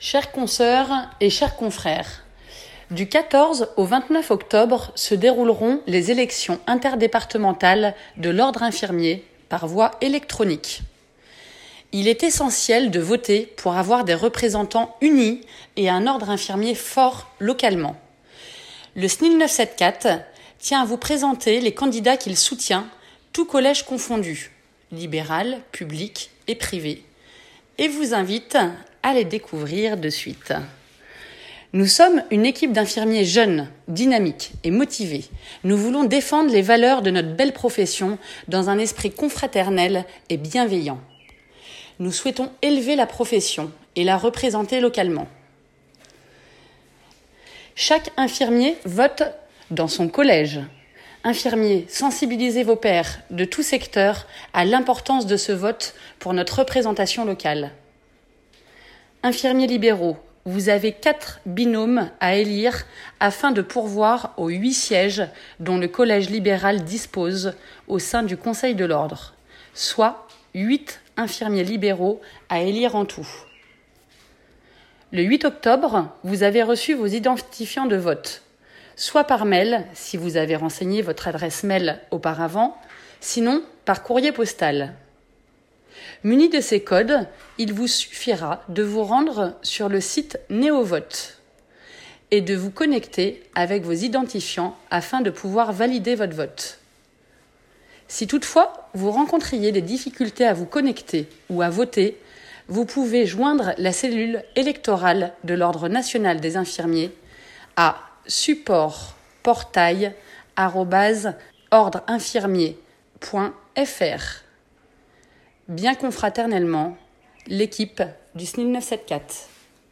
Chers consoeurs et chers confrères, du 14 au 29 octobre se dérouleront les élections interdépartementales de l'ordre infirmier par voie électronique. Il est essentiel de voter pour avoir des représentants unis et un ordre infirmier fort localement. Le SNIL 974 tient à vous présenter les candidats qu'il soutient, tout collège confondu, libéral, public et privé, et vous invite à les découvrir de suite. Nous sommes une équipe d'infirmiers jeunes, dynamiques et motivés. Nous voulons défendre les valeurs de notre belle profession dans un esprit confraternel et bienveillant. Nous souhaitons élever la profession et la représenter localement. Chaque infirmier vote dans son collège. Infirmiers, sensibilisez vos pairs de tout secteur à l'importance de ce vote pour notre représentation locale. Infirmiers libéraux, vous avez quatre binômes à élire afin de pourvoir aux huit sièges dont le Collège libéral dispose au sein du Conseil de l'Ordre, soit huit infirmiers libéraux à élire en tout. Le 8 octobre, vous avez reçu vos identifiants de vote, soit par mail si vous avez renseigné votre adresse mail auparavant, sinon par courrier postal. Muni de ces codes, il vous suffira de vous rendre sur le site NéoVote et de vous connecter avec vos identifiants afin de pouvoir valider votre vote. Si toutefois vous rencontriez des difficultés à vous connecter ou à voter, vous pouvez joindre la cellule électorale de l'Ordre national des infirmiers à supportportail.ordreinfirmier.fr bien confraternellement, l'équipe du SNIL 974.